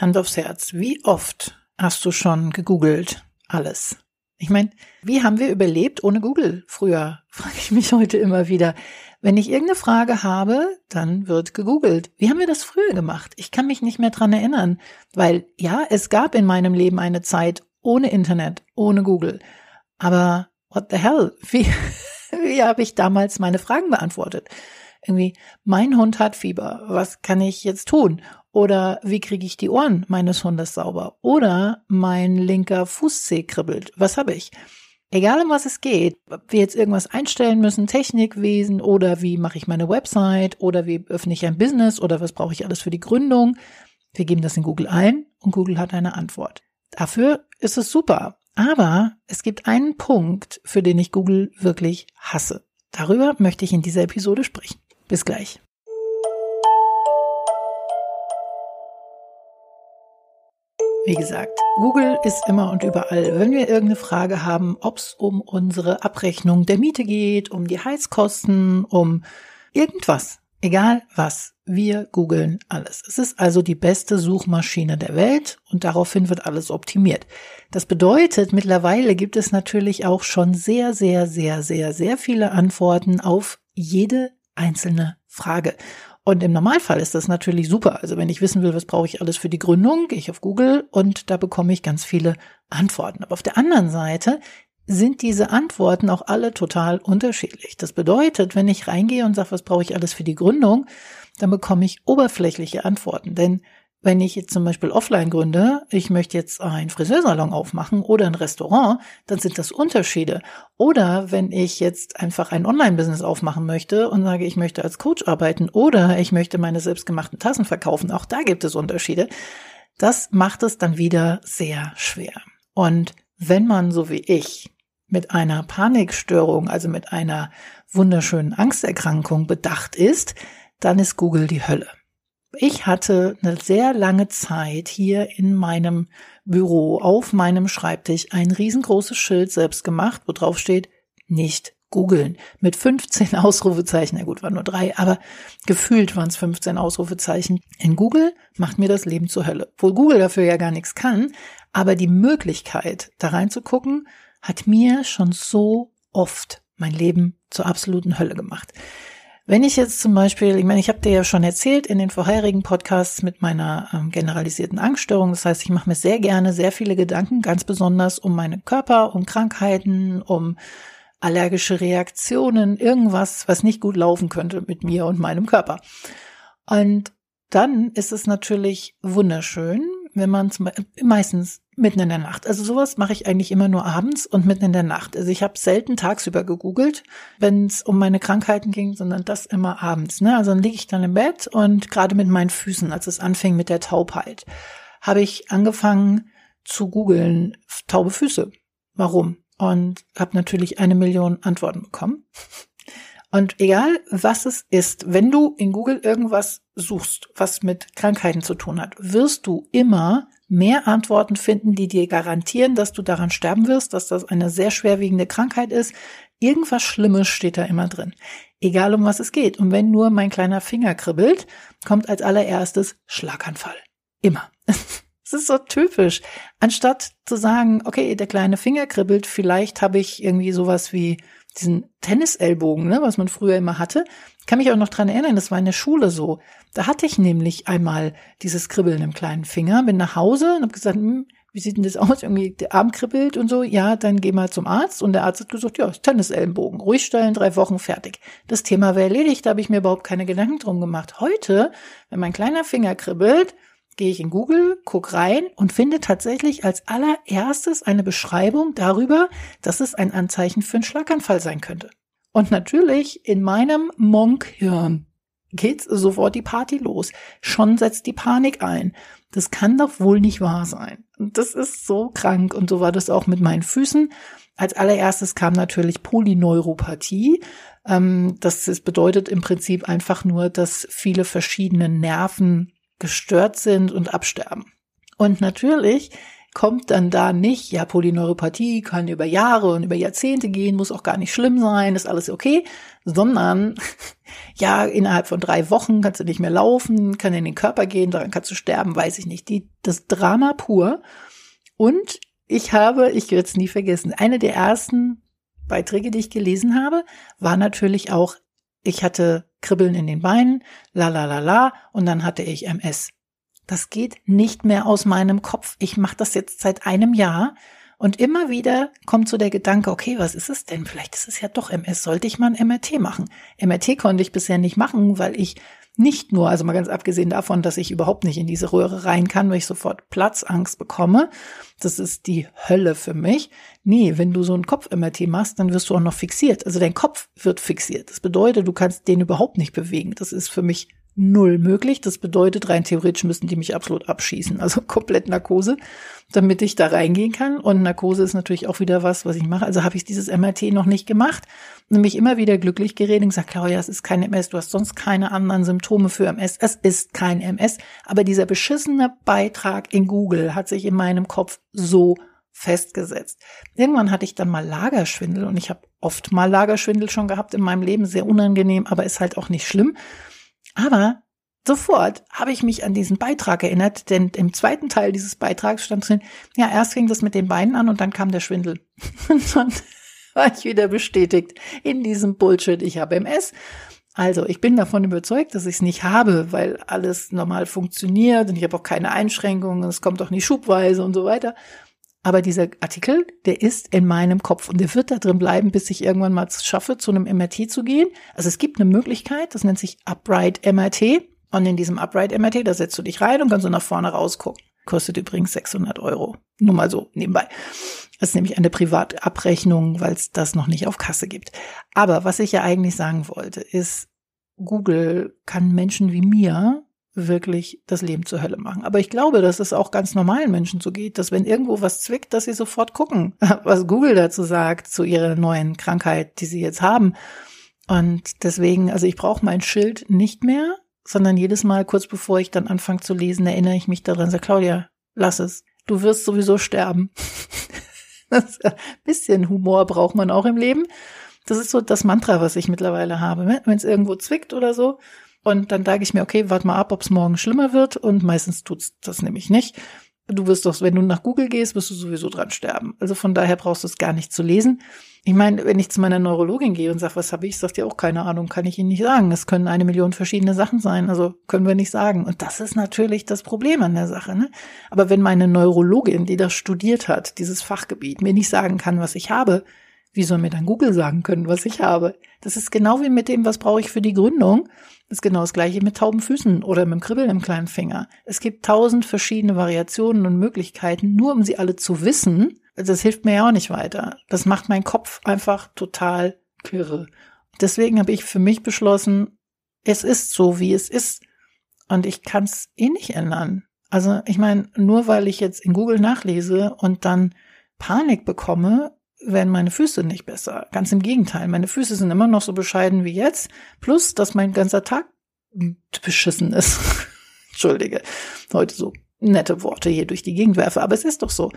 Hand aufs Herz, wie oft hast du schon gegoogelt alles? Ich meine, wie haben wir überlebt ohne Google früher? Frage ich mich heute immer wieder. Wenn ich irgendeine Frage habe, dann wird gegoogelt. Wie haben wir das früher gemacht? Ich kann mich nicht mehr dran erinnern, weil ja, es gab in meinem Leben eine Zeit ohne Internet, ohne Google. Aber what the hell? Wie, wie habe ich damals meine Fragen beantwortet? Irgendwie, mein Hund hat Fieber. Was kann ich jetzt tun? Oder wie kriege ich die Ohren meines Hundes sauber? Oder mein linker Fußzeh kribbelt. Was habe ich? Egal um was es geht, ob wir jetzt irgendwas einstellen müssen, Technikwesen oder wie mache ich meine Website oder wie öffne ich ein Business oder was brauche ich alles für die Gründung. Wir geben das in Google ein und Google hat eine Antwort. Dafür ist es super. Aber es gibt einen Punkt, für den ich Google wirklich hasse. Darüber möchte ich in dieser Episode sprechen. Bis gleich. Wie gesagt, Google ist immer und überall. Wenn wir irgendeine Frage haben, ob es um unsere Abrechnung der Miete geht, um die Heizkosten, um irgendwas, egal was, wir googeln alles. Es ist also die beste Suchmaschine der Welt und daraufhin wird alles optimiert. Das bedeutet, mittlerweile gibt es natürlich auch schon sehr, sehr, sehr, sehr, sehr viele Antworten auf jede einzelne Frage. Und im Normalfall ist das natürlich super. Also wenn ich wissen will, was brauche ich alles für die Gründung, gehe ich auf Google und da bekomme ich ganz viele Antworten. Aber auf der anderen Seite sind diese Antworten auch alle total unterschiedlich. Das bedeutet, wenn ich reingehe und sage, was brauche ich alles für die Gründung, dann bekomme ich oberflächliche Antworten. Denn wenn ich jetzt zum Beispiel offline gründe, ich möchte jetzt einen Friseursalon aufmachen oder ein Restaurant, dann sind das Unterschiede. Oder wenn ich jetzt einfach ein Online-Business aufmachen möchte und sage, ich möchte als Coach arbeiten oder ich möchte meine selbstgemachten Tassen verkaufen, auch da gibt es Unterschiede. Das macht es dann wieder sehr schwer. Und wenn man so wie ich mit einer Panikstörung, also mit einer wunderschönen Angsterkrankung bedacht ist, dann ist Google die Hölle. Ich hatte eine sehr lange Zeit hier in meinem Büro auf meinem Schreibtisch ein riesengroßes Schild selbst gemacht, wo drauf steht, nicht googeln. Mit 15 Ausrufezeichen. Na gut, waren nur drei, aber gefühlt waren es 15 Ausrufezeichen. In Google macht mir das Leben zur Hölle. Obwohl Google dafür ja gar nichts kann, aber die Möglichkeit, da reinzugucken, hat mir schon so oft mein Leben zur absoluten Hölle gemacht. Wenn ich jetzt zum Beispiel, ich meine, ich habe dir ja schon erzählt in den vorherigen Podcasts mit meiner ähm, generalisierten Angststörung, das heißt, ich mache mir sehr gerne sehr viele Gedanken, ganz besonders um meinen Körper, um Krankheiten, um allergische Reaktionen, irgendwas, was nicht gut laufen könnte mit mir und meinem Körper. Und dann ist es natürlich wunderschön, wenn man zum Beispiel, meistens mitten in der Nacht. Also sowas mache ich eigentlich immer nur abends und mitten in der Nacht. Also ich habe selten tagsüber gegoogelt, wenn es um meine Krankheiten ging, sondern das immer abends. Ne? Also dann liege ich dann im Bett und gerade mit meinen Füßen, als es anfing mit der Taubheit, habe ich angefangen zu googeln, taube Füße. Warum? Und habe natürlich eine Million Antworten bekommen. Und egal was es ist, wenn du in Google irgendwas suchst, was mit Krankheiten zu tun hat, wirst du immer mehr Antworten finden, die dir garantieren, dass du daran sterben wirst, dass das eine sehr schwerwiegende Krankheit ist. Irgendwas Schlimmes steht da immer drin. Egal um was es geht. Und wenn nur mein kleiner Finger kribbelt, kommt als allererstes Schlaganfall. Immer. Es ist so typisch. Anstatt zu sagen, okay, der kleine Finger kribbelt, vielleicht habe ich irgendwie sowas wie diesen Tennisellbogen, ne, was man früher immer hatte. Kann mich auch noch dran erinnern, das war in der Schule so. Da hatte ich nämlich einmal dieses Kribbeln im kleinen Finger, bin nach Hause und habe gesagt, hm, wie sieht denn das aus? Irgendwie der Arm kribbelt und so. Ja, dann geh mal zum Arzt. Und der Arzt hat gesagt, ja, Tennisellenbogen. Ruhig stellen, drei Wochen fertig. Das Thema wäre erledigt, da habe ich mir überhaupt keine Gedanken drum gemacht. Heute, wenn mein kleiner Finger kribbelt, gehe ich in Google, guck rein und finde tatsächlich als allererstes eine Beschreibung darüber, dass es ein Anzeichen für einen Schlaganfall sein könnte. Und natürlich in meinem Monkhirn geht sofort die Party los. Schon setzt die Panik ein. Das kann doch wohl nicht wahr sein. Das ist so krank. Und so war das auch mit meinen Füßen. Als allererstes kam natürlich Polyneuropathie. Ähm, das bedeutet im Prinzip einfach nur, dass viele verschiedene Nerven gestört sind und absterben. Und natürlich kommt dann da nicht, ja, Polyneuropathie kann über Jahre und über Jahrzehnte gehen, muss auch gar nicht schlimm sein, ist alles okay, sondern ja, innerhalb von drei Wochen kannst du nicht mehr laufen, kann in den Körper gehen, daran kannst du sterben, weiß ich nicht. Die, das Drama pur. Und ich habe, ich werde es nie vergessen, eine der ersten Beiträge, die ich gelesen habe, war natürlich auch, ich hatte Kribbeln in den Beinen, la la la la, und dann hatte ich MS. Das geht nicht mehr aus meinem Kopf. Ich mache das jetzt seit einem Jahr und immer wieder kommt so der Gedanke, okay, was ist es denn? Vielleicht ist es ja doch MS. Sollte ich mal ein MRT machen? MRT konnte ich bisher nicht machen, weil ich nicht nur, also mal ganz abgesehen davon, dass ich überhaupt nicht in diese Röhre rein kann, weil ich sofort Platzangst bekomme. Das ist die Hölle für mich. Nee, wenn du so ein Kopf-MRT machst, dann wirst du auch noch fixiert. Also dein Kopf wird fixiert. Das bedeutet, du kannst den überhaupt nicht bewegen. Das ist für mich null möglich. Das bedeutet, rein theoretisch müssen die mich absolut abschießen. Also komplett Narkose, damit ich da reingehen kann. Und Narkose ist natürlich auch wieder was, was ich mache. Also habe ich dieses MRT noch nicht gemacht. Und mich immer wieder glücklich geredet und gesagt, Claudia, es ist kein MS. Du hast sonst keine anderen Symptome für MS. Es ist kein MS. Aber dieser beschissene Beitrag in Google hat sich in meinem Kopf so festgesetzt. Irgendwann hatte ich dann mal Lagerschwindel und ich habe oft mal Lagerschwindel schon gehabt in meinem Leben, sehr unangenehm, aber ist halt auch nicht schlimm. Aber sofort habe ich mich an diesen Beitrag erinnert, denn im zweiten Teil dieses Beitrags stand drin, ja, erst fing das mit den Beinen an und dann kam der Schwindel. Und dann war ich wieder bestätigt in diesem Bullshit, ich habe MS. Also, ich bin davon überzeugt, dass ich es nicht habe, weil alles normal funktioniert und ich habe auch keine Einschränkungen, es kommt auch nicht schubweise und so weiter. Aber dieser Artikel, der ist in meinem Kopf und der wird da drin bleiben, bis ich irgendwann mal schaffe, zu einem MRT zu gehen. Also es gibt eine Möglichkeit, das nennt sich Upright MRT. Und in diesem Upright MRT, da setzt du dich rein und kannst so nach vorne rausgucken. Kostet übrigens 600 Euro. Nur mal so nebenbei. Das ist nämlich eine Privatabrechnung, weil es das noch nicht auf Kasse gibt. Aber was ich ja eigentlich sagen wollte, ist, Google kann Menschen wie mir wirklich das Leben zur Hölle machen. Aber ich glaube, dass es auch ganz normalen Menschen so geht, dass wenn irgendwo was zwickt, dass sie sofort gucken, was Google dazu sagt, zu ihrer neuen Krankheit, die sie jetzt haben. Und deswegen, also ich brauche mein Schild nicht mehr, sondern jedes Mal kurz bevor ich dann anfange zu lesen, erinnere ich mich daran, sage, Claudia, lass es. Du wirst sowieso sterben. ein bisschen Humor braucht man auch im Leben. Das ist so das Mantra, was ich mittlerweile habe. Wenn es irgendwo zwickt oder so, und dann sage ich mir, okay, warte mal ab, ob es morgen schlimmer wird. Und meistens tut's das nämlich nicht. Du wirst doch, wenn du nach Google gehst, wirst du sowieso dran sterben. Also von daher brauchst du es gar nicht zu lesen. Ich meine, wenn ich zu meiner Neurologin gehe und sage, was habe ich, sagt ja auch keine Ahnung, kann ich Ihnen nicht sagen. Es können eine Million verschiedene Sachen sein, also können wir nicht sagen. Und das ist natürlich das Problem an der Sache. Ne? Aber wenn meine Neurologin, die das studiert hat, dieses Fachgebiet, mir nicht sagen kann, was ich habe, wie soll mir dann Google sagen können, was ich habe? Das ist genau wie mit dem, was brauche ich für die Gründung. Das ist genau das gleiche mit tauben Füßen oder mit dem Kribbeln im kleinen Finger. Es gibt tausend verschiedene Variationen und Möglichkeiten, nur um sie alle zu wissen. Das hilft mir ja auch nicht weiter. Das macht meinen Kopf einfach total kirre. Deswegen habe ich für mich beschlossen, es ist so, wie es ist. Und ich kann es eh nicht ändern. Also ich meine, nur weil ich jetzt in Google nachlese und dann Panik bekomme, werden meine Füße nicht besser. Ganz im Gegenteil, meine Füße sind immer noch so bescheiden wie jetzt. Plus, dass mein ganzer Tag beschissen ist. Entschuldige, heute so nette Worte hier durch die Gegend werfe, aber es ist doch so.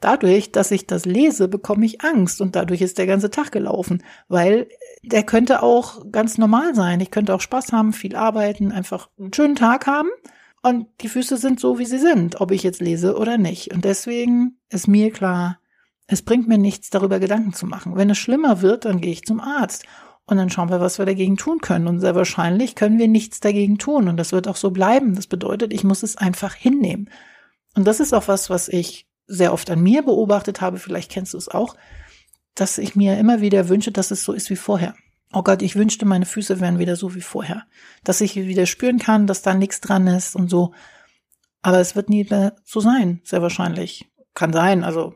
Dadurch, dass ich das lese, bekomme ich Angst und dadurch ist der ganze Tag gelaufen, weil der könnte auch ganz normal sein. Ich könnte auch Spaß haben, viel arbeiten, einfach einen schönen Tag haben und die Füße sind so, wie sie sind, ob ich jetzt lese oder nicht. Und deswegen ist mir klar, es bringt mir nichts, darüber Gedanken zu machen. Wenn es schlimmer wird, dann gehe ich zum Arzt. Und dann schauen wir, was wir dagegen tun können. Und sehr wahrscheinlich können wir nichts dagegen tun. Und das wird auch so bleiben. Das bedeutet, ich muss es einfach hinnehmen. Und das ist auch was, was ich sehr oft an mir beobachtet habe. Vielleicht kennst du es auch, dass ich mir immer wieder wünsche, dass es so ist wie vorher. Oh Gott, ich wünschte, meine Füße wären wieder so wie vorher. Dass ich wieder spüren kann, dass da nichts dran ist und so. Aber es wird nie mehr so sein, sehr wahrscheinlich. Kann sein, also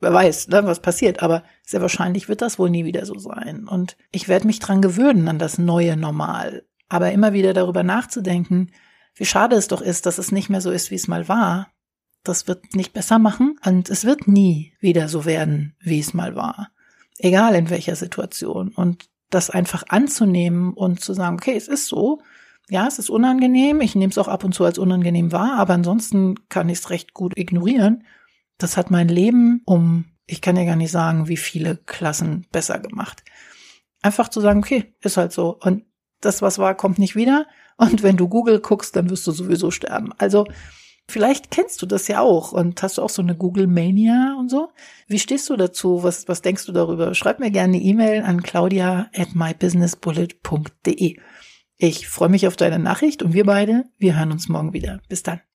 wer weiß, ne, was passiert, aber sehr wahrscheinlich wird das wohl nie wieder so sein. Und ich werde mich dran gewöhnen an das neue Normal. Aber immer wieder darüber nachzudenken, wie schade es doch ist, dass es nicht mehr so ist, wie es mal war, das wird nicht besser machen und es wird nie wieder so werden, wie es mal war. Egal in welcher Situation. Und das einfach anzunehmen und zu sagen, okay, es ist so. Ja, es ist unangenehm. Ich nehme es auch ab und zu als unangenehm wahr, aber ansonsten kann ich es recht gut ignorieren das hat mein Leben um, ich kann ja gar nicht sagen, wie viele Klassen besser gemacht. Einfach zu sagen, okay, ist halt so. Und das, was war, kommt nicht wieder. Und wenn du Google guckst, dann wirst du sowieso sterben. Also vielleicht kennst du das ja auch und hast du auch so eine Google Mania und so. Wie stehst du dazu? Was, was denkst du darüber? Schreib mir gerne eine E-Mail an claudia at mybusinessbullet.de. Ich freue mich auf deine Nachricht und wir beide, wir hören uns morgen wieder. Bis dann.